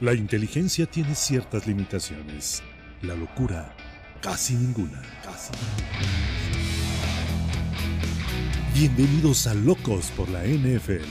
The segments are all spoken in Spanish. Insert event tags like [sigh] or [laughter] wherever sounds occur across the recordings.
La inteligencia tiene ciertas limitaciones. La locura, casi ninguna. Casi Bienvenidos a Locos por la NFL.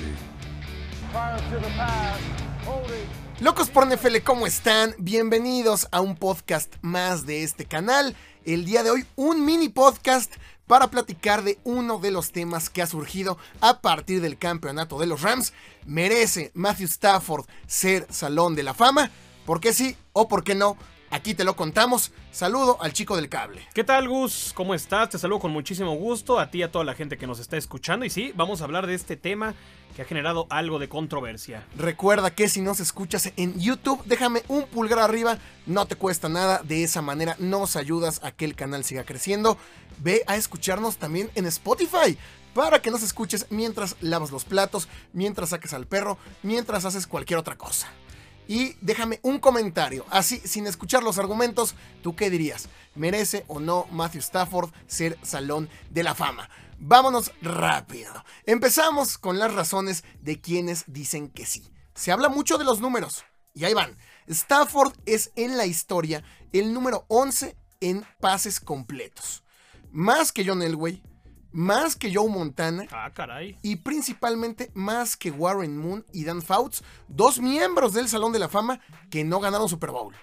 Locos por NFL, ¿cómo están? Bienvenidos a un podcast más de este canal. El día de hoy, un mini podcast para platicar de uno de los temas que ha surgido a partir del campeonato de los Rams. ¿Merece Matthew Stafford ser Salón de la Fama? ¿Por qué sí o por qué no? Aquí te lo contamos. Saludo al chico del cable. ¿Qué tal, Gus? ¿Cómo estás? Te saludo con muchísimo gusto a ti y a toda la gente que nos está escuchando. Y sí, vamos a hablar de este tema que ha generado algo de controversia. Recuerda que si nos escuchas en YouTube, déjame un pulgar arriba, no te cuesta nada, de esa manera nos ayudas a que el canal siga creciendo. Ve a escucharnos también en Spotify para que nos escuches mientras lavas los platos, mientras saques al perro, mientras haces cualquier otra cosa. Y déjame un comentario, así sin escuchar los argumentos, ¿tú qué dirías? ¿Merece o no Matthew Stafford ser Salón de la Fama? Vámonos rápido. Empezamos con las razones de quienes dicen que sí. Se habla mucho de los números. Y ahí van. Stafford es en la historia el número 11 en pases completos. Más que John Elway, más que Joe Montana. Ah, caray. Y principalmente más que Warren Moon y Dan Fouts, dos miembros del Salón de la Fama que no ganaron Super Bowl.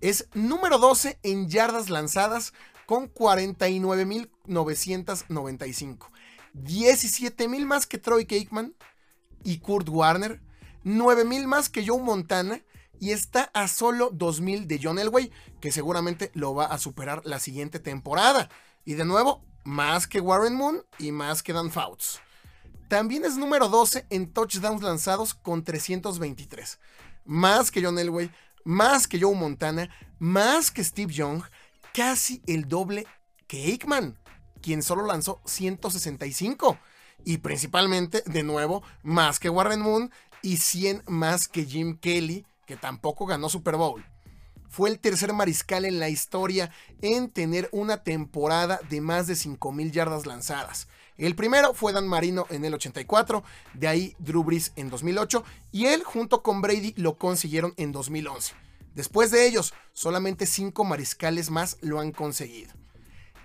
Es número 12 en yardas lanzadas con 49.995. 17.000 más que Troy Aikman y Kurt Warner. 9.000 más que Joe Montana. Y está a solo 2.000 de John Elway, que seguramente lo va a superar la siguiente temporada. Y de nuevo, más que Warren Moon y más que Dan Fouts. También es número 12 en touchdowns lanzados con 323. Más que John Elway, más que Joe Montana, más que Steve Young, casi el doble que Aikman, quien solo lanzó 165. Y principalmente, de nuevo, más que Warren Moon y 100 más que Jim Kelly, que tampoco ganó Super Bowl. Fue el tercer mariscal en la historia en tener una temporada de más de 5.000 yardas lanzadas. El primero fue Dan Marino en el 84, de ahí Drew Brees en 2008 y él junto con Brady lo consiguieron en 2011. Después de ellos, solamente cinco mariscales más lo han conseguido.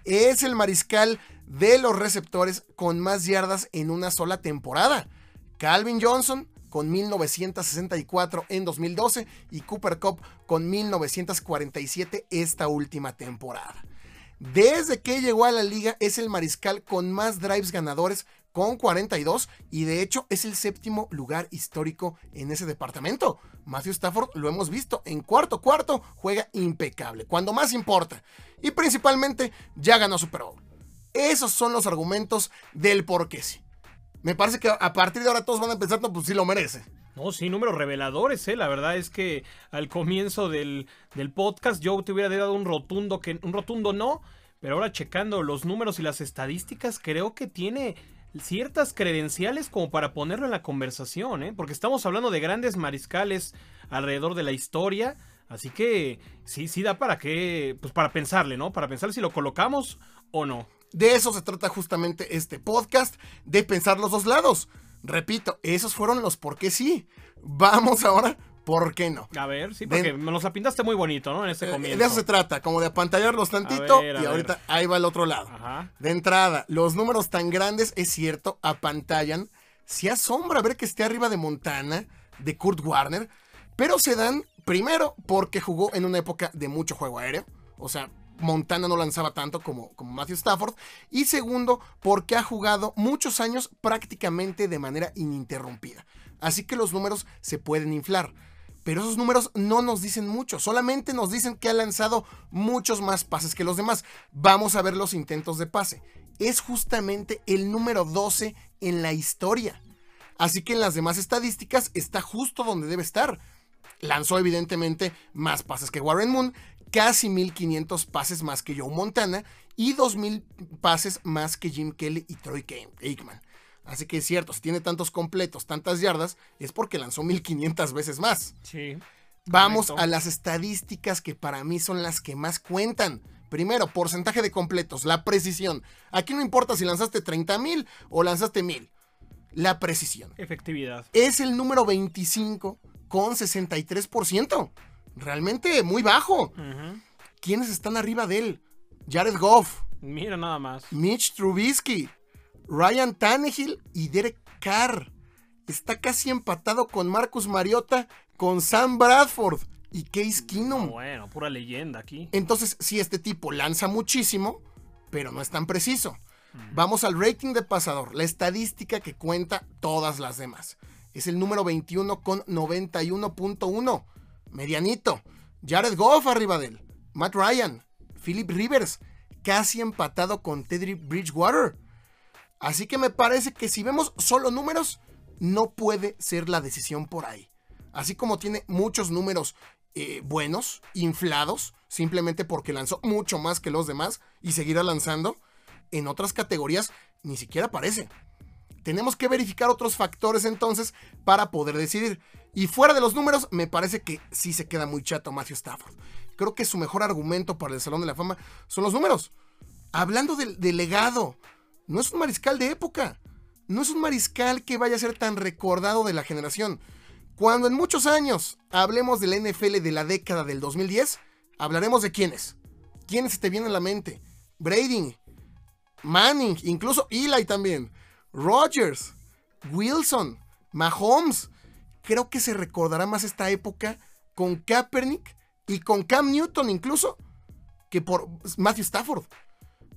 Es el mariscal de los receptores con más yardas en una sola temporada. Calvin Johnson con 1964 en 2012 y Cooper Cup con 1947 esta última temporada. Desde que llegó a la liga es el mariscal con más drives ganadores con 42 y de hecho es el séptimo lugar histórico en ese departamento. Matthew Stafford lo hemos visto en cuarto cuarto juega impecable, cuando más importa y principalmente ya ganó Super Bowl. Esos son los argumentos del por qué sí. Me parece que a partir de ahora todos van a pensar, no, pues sí lo merece. No, sí, números reveladores, ¿eh? La verdad es que al comienzo del, del podcast yo te hubiera dado un rotundo, que, un rotundo no, pero ahora checando los números y las estadísticas, creo que tiene ciertas credenciales como para ponerlo en la conversación, ¿eh? Porque estamos hablando de grandes mariscales alrededor de la historia, así que sí, sí da para que, pues para pensarle, ¿no? Para pensar si lo colocamos o no. De eso se trata justamente este podcast, de pensar los dos lados. Repito, esos fueron los por qué sí. Vamos ahora ¿Por qué no? A ver, sí, porque nos la pintaste muy bonito, ¿no? En este comienzo. De eso se trata, como de apantallarlos tantito y ahorita ahí va el otro lado. Ajá. De entrada, los números tan grandes, es cierto, apantallan. Si asombra ver que esté arriba de Montana, de Kurt Warner, pero se dan, primero, porque jugó en una época de mucho juego aéreo. O sea, Montana no lanzaba tanto como, como Matthew Stafford. Y segundo, porque ha jugado muchos años prácticamente de manera ininterrumpida. Así que los números se pueden inflar. Pero esos números no nos dicen mucho, solamente nos dicen que ha lanzado muchos más pases que los demás. Vamos a ver los intentos de pase. Es justamente el número 12 en la historia. Así que en las demás estadísticas está justo donde debe estar. Lanzó evidentemente más pases que Warren Moon, casi 1500 pases más que Joe Montana y 2000 pases más que Jim Kelly y Troy Aikman. Así que es cierto, si tiene tantos completos, tantas yardas, es porque lanzó 1500 veces más. Sí. Vamos a las estadísticas que para mí son las que más cuentan. Primero, porcentaje de completos, la precisión. Aquí no importa si lanzaste 30 mil o lanzaste mil. La precisión. Efectividad. Es el número 25 con 63%. Realmente muy bajo. Ujú. ¿Quiénes están arriba de él? Jared Goff, Mira nada más. Mitch Trubisky, Ryan Tannehill y Derek Carr. Está casi empatado con Marcus Mariota, con Sam Bradford y Case Keenum. Bueno, pura leyenda aquí. Entonces, sí, este tipo lanza muchísimo, pero no es tan preciso. Vamos al rating de pasador, la estadística que cuenta todas las demás. Es el número 21 con 91.1. Medianito. Jared Goff arriba de él. Matt Ryan. Philip Rivers. Casi empatado con Teddy Bridgewater. Así que me parece que si vemos solo números, no puede ser la decisión por ahí. Así como tiene muchos números eh, buenos, inflados, simplemente porque lanzó mucho más que los demás y seguirá lanzando, en otras categorías ni siquiera aparece. Tenemos que verificar otros factores entonces para poder decidir. Y fuera de los números, me parece que sí se queda muy chato Matthew Stafford. Creo que su mejor argumento para el Salón de la Fama son los números. Hablando del, del legado, no es un mariscal de época. No es un mariscal que vaya a ser tan recordado de la generación. Cuando en muchos años hablemos de la NFL de la década del 2010, hablaremos de quiénes. ¿Quiénes se te vienen a la mente? Brady, Manning, incluso Eli también, Rodgers, Wilson, Mahomes. Creo que se recordará más esta época con Kaepernick y con Cam Newton incluso que por Matthew Stafford.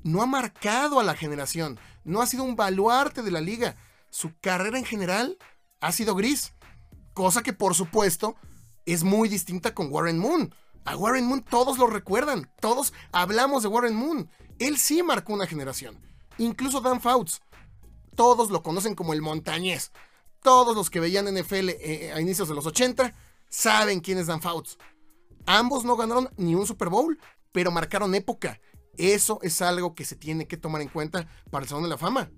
No ha marcado a la generación, no ha sido un baluarte de la liga. Su carrera en general ha sido gris, cosa que por supuesto es muy distinta con Warren Moon. A Warren Moon todos lo recuerdan, todos hablamos de Warren Moon. Él sí marcó una generación, incluso Dan Fouts. Todos lo conocen como el montañés. Todos los que veían NFL eh, a inicios de los 80 saben quién es Dan Fouts. Ambos no ganaron ni un Super Bowl, pero marcaron época. Eso es algo que se tiene que tomar en cuenta para el Salón de la Fama.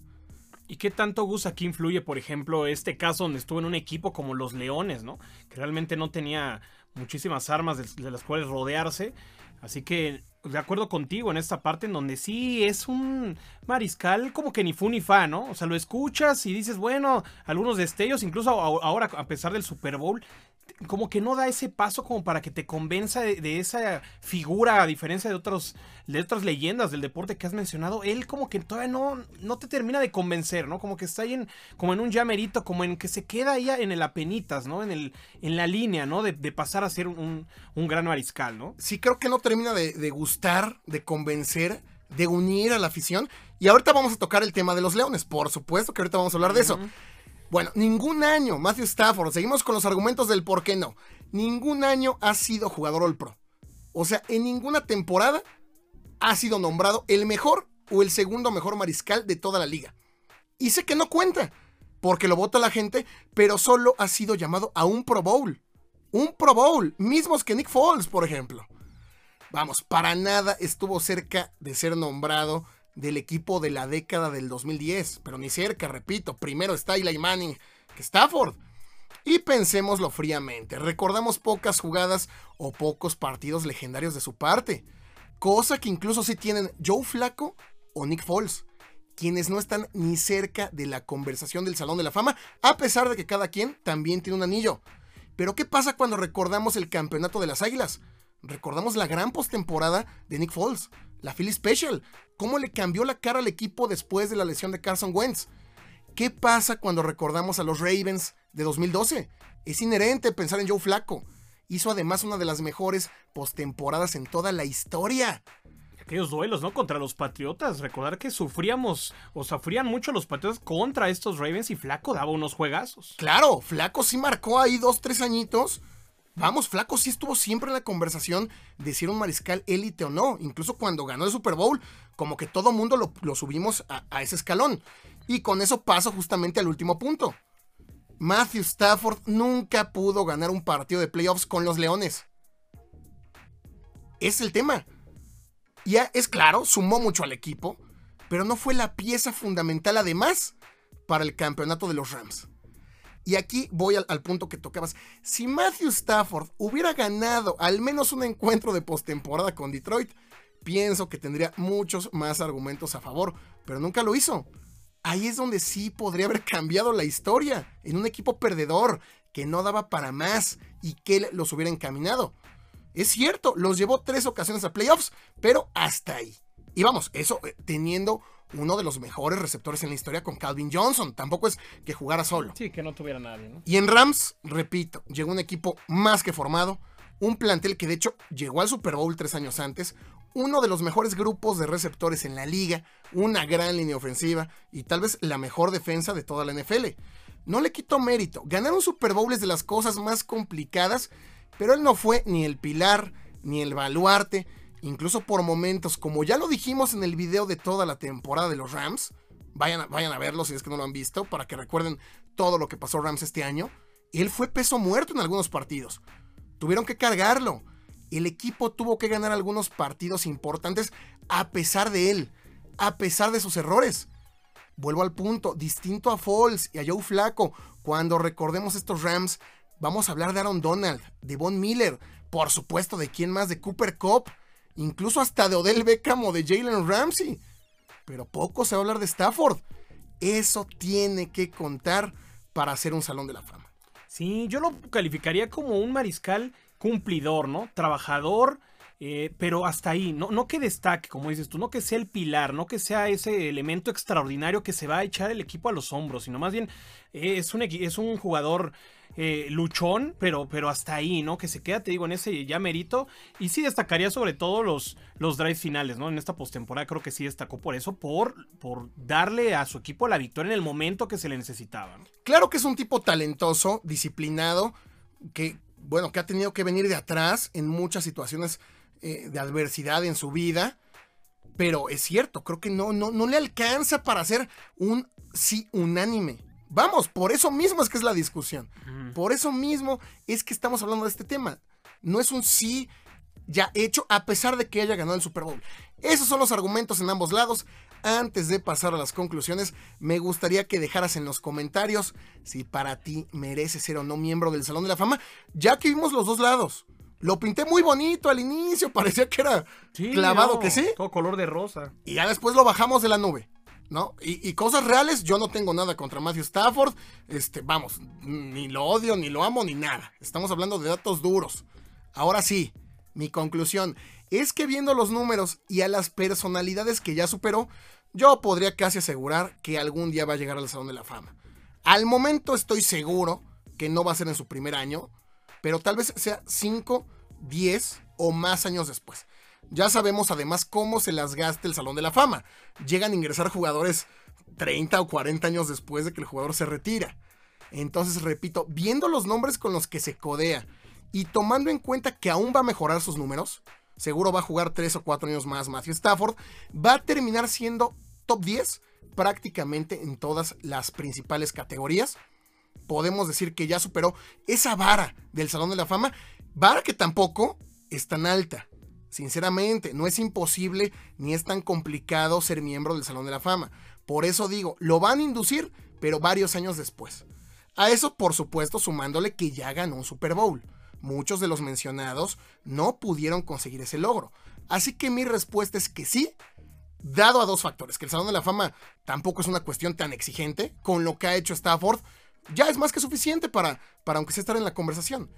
¿Y qué tanto Gus aquí influye, por ejemplo, este caso donde estuvo en un equipo como los Leones, ¿no? Que realmente no tenía muchísimas armas de las cuales rodearse. Así que, de acuerdo contigo en esta parte en donde sí es un mariscal como que ni fu ni fa, ¿no? O sea, lo escuchas y dices, bueno, algunos destellos, incluso ahora a pesar del Super Bowl, como que no da ese paso como para que te convenza de, de esa figura, a diferencia de, otros, de otras leyendas del deporte que has mencionado, él como que todavía no, no te termina de convencer, ¿no? Como que está ahí en, como en un llamerito, como en que se queda ahí en el apenitas, ¿no? En, el, en la línea, ¿no? De, de pasar a ser un, un gran mariscal, ¿no? Sí, creo que no termina de, de gustar, de convencer, de unir a la afición. Y ahorita vamos a tocar el tema de los leones. Por supuesto que ahorita vamos a hablar de eso. Bueno, ningún año, Matthew Stafford, seguimos con los argumentos del por qué no. Ningún año ha sido jugador All Pro. O sea, en ninguna temporada ha sido nombrado el mejor o el segundo mejor mariscal de toda la liga. Y sé que no cuenta, porque lo vota la gente, pero solo ha sido llamado a un Pro Bowl. Un Pro Bowl, mismos que Nick Foles, por ejemplo. Vamos, para nada estuvo cerca de ser nombrado del equipo de la década del 2010, pero ni cerca, repito, primero está Eli Manning que Stafford. Y pensémoslo fríamente, recordamos pocas jugadas o pocos partidos legendarios de su parte, cosa que incluso sí tienen Joe Flaco o Nick Foles, quienes no están ni cerca de la conversación del Salón de la Fama, a pesar de que cada quien también tiene un anillo. Pero ¿qué pasa cuando recordamos el campeonato de las Águilas? Recordamos la gran postemporada de Nick Foles, la Philly Special, cómo le cambió la cara al equipo después de la lesión de Carson Wentz. ¿Qué pasa cuando recordamos a los Ravens de 2012? Es inherente pensar en Joe Flaco. Hizo además una de las mejores postemporadas en toda la historia. Aquellos duelos, ¿no? Contra los Patriotas. Recordar que sufríamos, o sufrían mucho los Patriotas contra estos Ravens y Flaco daba unos juegazos. Claro, Flaco sí marcó ahí dos, tres añitos. Vamos, Flaco sí estuvo siempre en la conversación de si era un mariscal élite o no. Incluso cuando ganó el Super Bowl, como que todo mundo lo, subimos a, a ese escalón. Y con eso paso justamente al último punto. Matthew Stafford nunca pudo ganar un partido de playoffs con los Leones. Es el tema. Ya es claro, sumó mucho al equipo, pero no fue la pieza fundamental además para el campeonato de los Rams. Y aquí voy al, punto que tocabas. Si Matthew Stafford hubiera ganado al menos un encuentro de postemporada con Detroit, pienso que tendría muchos más argumentos a favor, pero nunca lo hizo. Ahí es donde sí podría haber [laughs] cambiado la historia en un equipo perdedor que no daba para más y que los hubiera encaminado. Es cierto, los llevó tres ocasiones a playoffs, pero hasta ahí. Y vamos, eso eh, teniendo uno de los mejores receptores en la historia con Calvin Johnson. Tampoco es que jugara solo. Sí, que no tuviera nadie, ¿no? Y en Rams, repito, llegó un equipo más que formado, un plantel que de hecho llegó al Super Bowl tres años antes, uno de los mejores grupos de receptores en la liga, una gran línea ofensiva y tal vez la mejor defensa de toda la NFL. No le quito mérito, ganar un Super Bowl es de las cosas más complicadas, pero él no fue ni el pilar, ni el baluarte, incluso por momentos, como ya lo dijimos en el video de toda la temporada de los Rams, vayan a, vayan a verlo si es que no lo han visto, para que recuerden todo lo que pasó Rams este año, él fue peso muerto en algunos partidos. Tuvieron que cargarlo. El equipo tuvo que ganar algunos partidos importantes a pesar de él, a pesar de sus errores. Vuelvo al punto, distinto a Falls y a Joe Flaco, cuando recordemos estos Rams, vamos a hablar de Aaron Donald, de Von Miller, por supuesto de quién más, de Cooper Cup, incluso hasta de Odell Beckham o de Jalen Ramsey. Pero poco se va a hablar de Stafford. Eso tiene que contar para hacer un salón de la fama. Sí, yo lo calificaría como un mariscal cumplidor, ¿no? Trabajador, eh, pero hasta ahí, no, no que destaque, como dices tú, no que sea el pilar, no que sea ese elemento extraordinario que se va a echar el equipo a los hombros, sino más bien eh, es, un, es un jugador eh, luchón, pero, pero hasta ahí, ¿no? Que se queda, te digo, en ese ya merito. Y sí destacaría sobre todo los, los drives finales, ¿no? En esta postemporada creo que sí destacó por eso, por, por darle a su equipo la victoria en el momento que se le necesitaba. Claro que es un tipo talentoso, disciplinado, que, bueno, que ha tenido que venir de atrás en muchas situaciones eh, de adversidad en su vida. Pero es cierto, creo que no, no, no le alcanza para hacer un sí unánime. Vamos, por eso mismo es que es la discusión. Por eso mismo es que estamos hablando de este tema. No es un sí ya hecho a pesar de que haya ganado el Super Bowl. Esos son los argumentos en ambos lados. Antes de pasar a las conclusiones, me gustaría que dejaras en los comentarios si para ti merece ser o no miembro del Salón de la Fama, ya que vimos los dos lados. Lo pinté muy bonito al inicio, [laughs] parecía que era clavado que sí. Todo color de rosa. Y ya después lo bajamos de la nube. ¿no? Y, cosas reales, yo no tengo nada contra Matthew Stafford. Este, vamos, ni lo odio, ni lo amo, ni nada. Estamos hablando de datos duros. Ahora sí, mi conclusión es que viendo los números y a las personalidades que ya superó, yo podría casi asegurar que algún día va a llegar al Salón de la Fama. Al momento estoy seguro que no va a ser en su primer año, pero tal vez sea 5, 10 o más años después. Ya sabemos además cómo se las gasta el Salón de la Fama. Llegan a ingresar jugadores 30 o 40 años después de que el jugador se retira. Entonces, repito, viendo los nombres con los que se codea y tomando en cuenta que aún va a mejorar sus números, seguro va a jugar 3 o 4 años más Matthew Stafford, va a terminar siendo top 10 prácticamente en todas las principales categorías. Podemos decir que ya superó esa vara del Salón de la Fama, vara que tampoco es tan alta. Sinceramente, no es imposible ni es tan complicado ser miembro del Salón de la Fama. Por eso digo, lo van a inducir, pero varios años después. A eso, por supuesto, sumándole que ya ganó un Super Bowl. Muchos de los mencionados no pudieron conseguir ese logro. Así que mi respuesta es que sí, dado a dos factores, que el Salón de la Fama tampoco es una cuestión tan exigente, con lo que ha hecho Stafford, ya es más que suficiente para, para aunque sea estar en la conversación.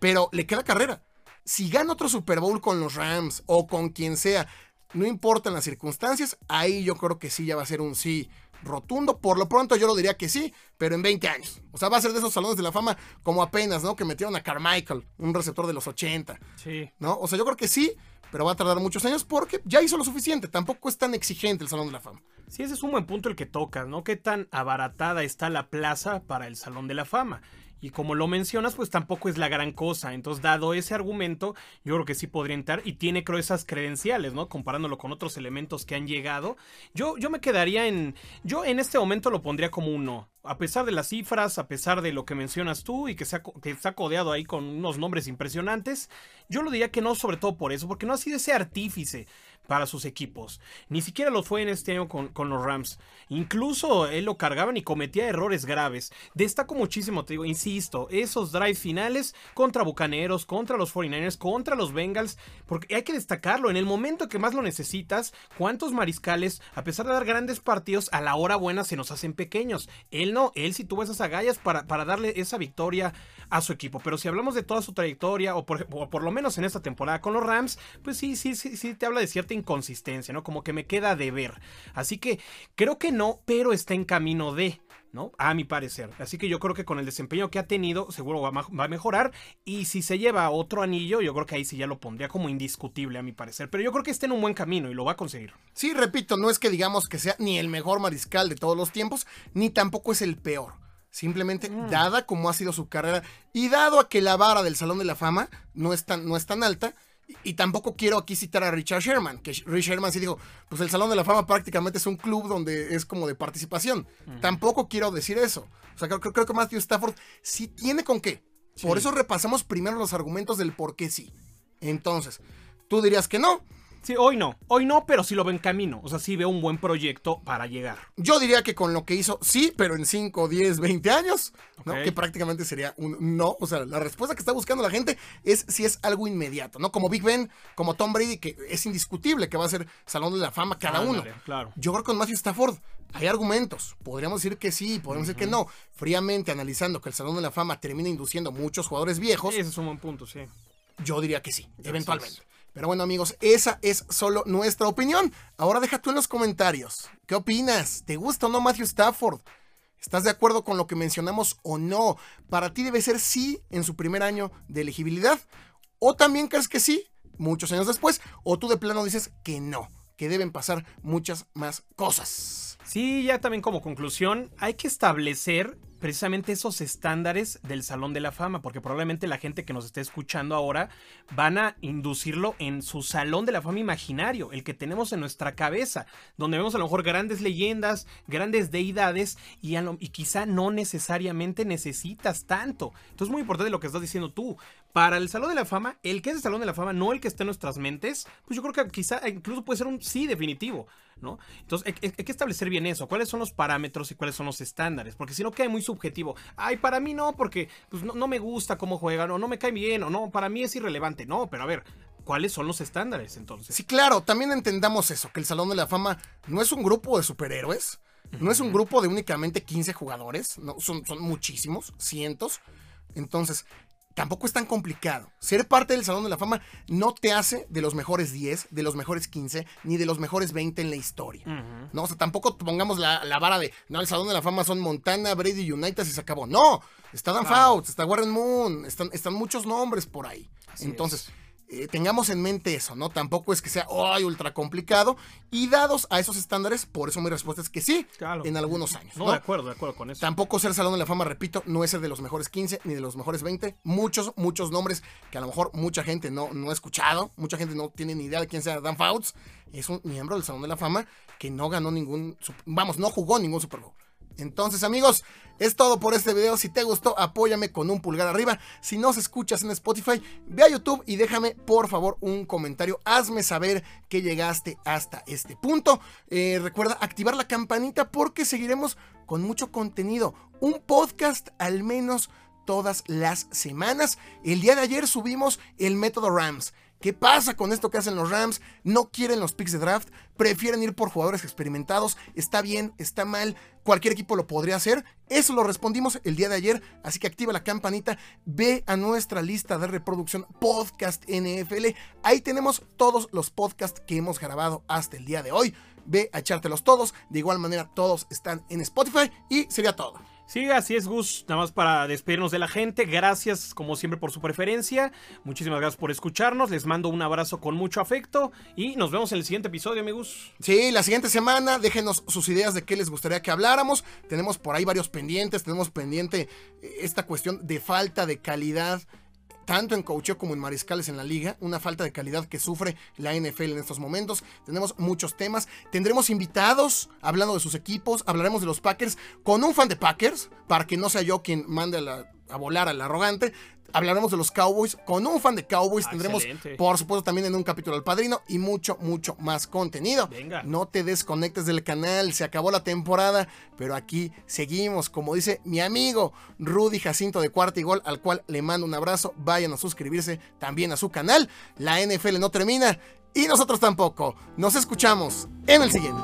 Pero le queda carrera si gana otro Super Bowl con los Rams o con quien sea, no importan las circunstancias, ahí yo creo que sí ya va a ser un sí rotundo. Por lo pronto yo lo diría que sí, pero en 20 años. O sea, va a ser de esos salones de la fama como apenas, ¿no? Que metieron a Carmichael, un receptor de los 80. Sí. ¿No? O sea, yo creo que sí, pero va a tardar muchos años porque ya hizo lo suficiente. Tampoco es tan exigente el Salón de la Fama. Sí, ese es un buen punto el que tocas, ¿no? Qué tan abaratada está la plaza para el Salón de la Fama. Y como lo mencionas, pues tampoco es la gran cosa. Entonces, dado ese argumento, yo creo que sí podría entrar y tiene, creo, esas credenciales, ¿no? Comparándolo con otros elementos que han llegado. Yo, yo me quedaría en. Yo en este momento lo pondría como un no. A pesar de las cifras, a pesar de lo que mencionas tú y que, que está codeado ahí con unos nombres impresionantes, yo lo diría que no, sobre todo por eso, porque no ha sido ese artífice para sus equipos. Ni siquiera lo fue en este año con, con, los Rams. Incluso él lo cargaban y cometía errores graves. Destaco muchísimo, te digo, insisto, esos drives finales contra Bucaneros, contra los 49ers, contra los Bengals, porque hay que destacarlo, en el momento que más lo necesitas, cuántos mariscales, a pesar de dar grandes partidos, a la hora buena se nos hacen pequeños. Él no, él sí tuvo esas agallas para, para darle esa victoria a su equipo. Pero si hablamos de toda su trayectoria, o por, o por lo menos en esta temporada con los Rams, pues sí, sí, sí, sí te habla de cierta inconsistencia, ¿no? Como que me queda de ver. Así que creo que no, pero está en camino de. ¿no? A mi parecer. Así que yo creo que con el desempeño que ha tenido, seguro va a mejorar. Y si se lleva otro anillo, yo creo que ahí sí ya lo pondría como indiscutible, a mi parecer. Pero yo creo que está en un buen camino y lo va a conseguir. Sí, repito, no es que digamos que sea ni el mejor mariscal de todos los tiempos, ni tampoco es el peor. Simplemente, mm. dada como ha sido su carrera y dado a que la vara del Salón de la Fama no es tan, no es tan alta, y tampoco quiero aquí citar a Richard Sherman, que Richard Sherman sí dijo, pues el Salón de la Fama prácticamente es un club donde es como de participación. Tampoco quiero decir eso. O sea, creo, creo, que Matthew Stafford sí tiene con qué. Por eso repasamos primero los argumentos del por qué sí. Entonces, tú dirías que no. Sí, hoy no. Hoy no, pero sí lo ve en camino. O sea, sí veo un buen proyecto para llegar. Yo diría que con lo que hizo, sí, pero en 5, 10, 20 años, ¿no? Que prácticamente sería un no. O sea, la respuesta que está buscando la gente es si es algo inmediato, ¿no? Como Big Ben, como Tom Brady, que es indiscutible que va a ser Salón de la Fama cada uno. Claro. Yo creo que con Matthew Stafford hay argumentos. Podríamos decir que sí, podríamos decir que no. Fríamente analizando que el Salón de la Fama termina induciendo muchos jugadores viejos. Ese es un buen punto, sí. Yo diría que sí, eventualmente. Pero bueno amigos, esa es solo nuestra opinión. Ahora deja tú en los comentarios. ¿Qué opinas? ¿Te gusta o no Matthew Stafford? ¿Estás de acuerdo con lo que mencionamos o no? ¿Para ti debe ser sí en su primer año de elegibilidad? ¿O también crees que sí muchos años después? ¿O tú de plano dices que no? Que deben pasar muchas más cosas. Sí, ya también como conclusión, hay que establecer precisamente esos estándares del Salón de la Fama, porque probablemente la gente que nos esté escuchando ahora van a inducirlo en su Salón de la Fama imaginario, el que tenemos en nuestra cabeza, donde vemos a lo mejor grandes leyendas, grandes deidades y, y quizá no necesariamente necesitas tanto. Entonces es muy importante lo que estás diciendo tú. Para el Salón de la Fama, el que es el Salón de la Fama, no el que esté en nuestras mentes, pues yo creo que quizá incluso puede ser un sí definitivo. ¿no? Entonces hay, que establecer bien eso, cuáles son los parámetros y cuáles son los estándares, porque si no queda muy subjetivo. Ay, para mí no, porque pues, no, me gusta cómo juegan, o no me cae bien, o no, para mí es irrelevante. No, pero a ver, ¿cuáles son los estándares entonces? Sí, claro, también entendamos eso, que el Salón de la Fama no es un grupo de superhéroes, no es un grupo de únicamente 15 jugadores, no, son, son muchísimos, cientos. Entonces, tampoco es tan complicado. Ser parte del Salón de la Fama no te hace de los mejores 10, de los mejores 15, ni de los mejores 20 en la historia. No, o sea, tampoco pongamos la, vara de, no, el Salón de la Fama son Montana, Brady United y se acabó. No, está Dan Fouts, está Warren Moon, están, están muchos nombres por ahí. Entonces... Eh, tengamos en mente eso, ¿no? Tampoco es que sea ¡ay! ultra complicado. Y dados a esos estándares, por eso mi respuesta es que sí, en algunos años. No, de acuerdo, de acuerdo con eso. Tampoco ser Salón de la Fama, repito, no es el de los mejores 15 ni de los mejores 20. Muchos, muchos nombres que a lo mejor mucha gente no, no ha escuchado, mucha gente no tiene ni idea de quién sea Dan Fouts. Es un miembro del Salón de la Fama que no ganó ningún, vamos, no jugó ningún Super Bowl. Entonces, amigos, es todo por este video. Si te gustó, apóyame con un pulgar arriba. Si nos escuchas en Spotify, ve a YouTube y déjame, por favor, un comentario. Hazme saber que llegaste hasta este punto. Eh, recuerda activar la campanita porque seguiremos con mucho contenido. Un podcast al menos todas las semanas. El día de ayer subimos el método Rams. ¿Qué pasa con esto que hacen los Rams? No quieren los picks de draft, prefieren ir por jugadores experimentados. Está bien, está mal, cualquier equipo lo podría hacer. Eso lo respondimos el día de ayer, así que activa la campanita, ve a nuestra lista de reproducción Podcast NFL. Ahí tenemos todos los podcasts que hemos grabado hasta el día de hoy. Ve a echártelos todos. De igual manera, todos están en Spotify y sería todo. Sí, así es, Gus. Nada más para despedirnos de la gente. Gracias, como siempre, por su preferencia. Muchísimas gracias por escucharnos. Les mando un abrazo con mucho afecto. Y nos vemos en el siguiente episodio, amigos. Sí, la siguiente semana. Déjenos sus ideas de qué les gustaría que habláramos. Tenemos por ahí varios pendientes. Tenemos pendiente eh, esta cuestión de falta de calidad tanto en coacheo como en mariscales en la liga, una falta de calidad que sufre la NFL en estos momentos. Tenemos muchos temas, tendremos invitados hablando de sus equipos, hablaremos de los Packers con un fan de Packers, para que no sea yo quien mande la a volar al arrogante. Hablaremos de los Cowboys. Con un fan de Cowboys Ah, tendremos, por supuesto, también en un capítulo al padrino y mucho, mucho más contenido. Venga. No te desconectes del canal, se acabó la temporada, pero aquí seguimos. Como dice mi amigo Rudy Jacinto de Cuarta y Gol, al cual le mando un abrazo. Vayan a suscribirse también a su canal. La NFL no termina y nosotros tampoco. Nos escuchamos en el siguiente.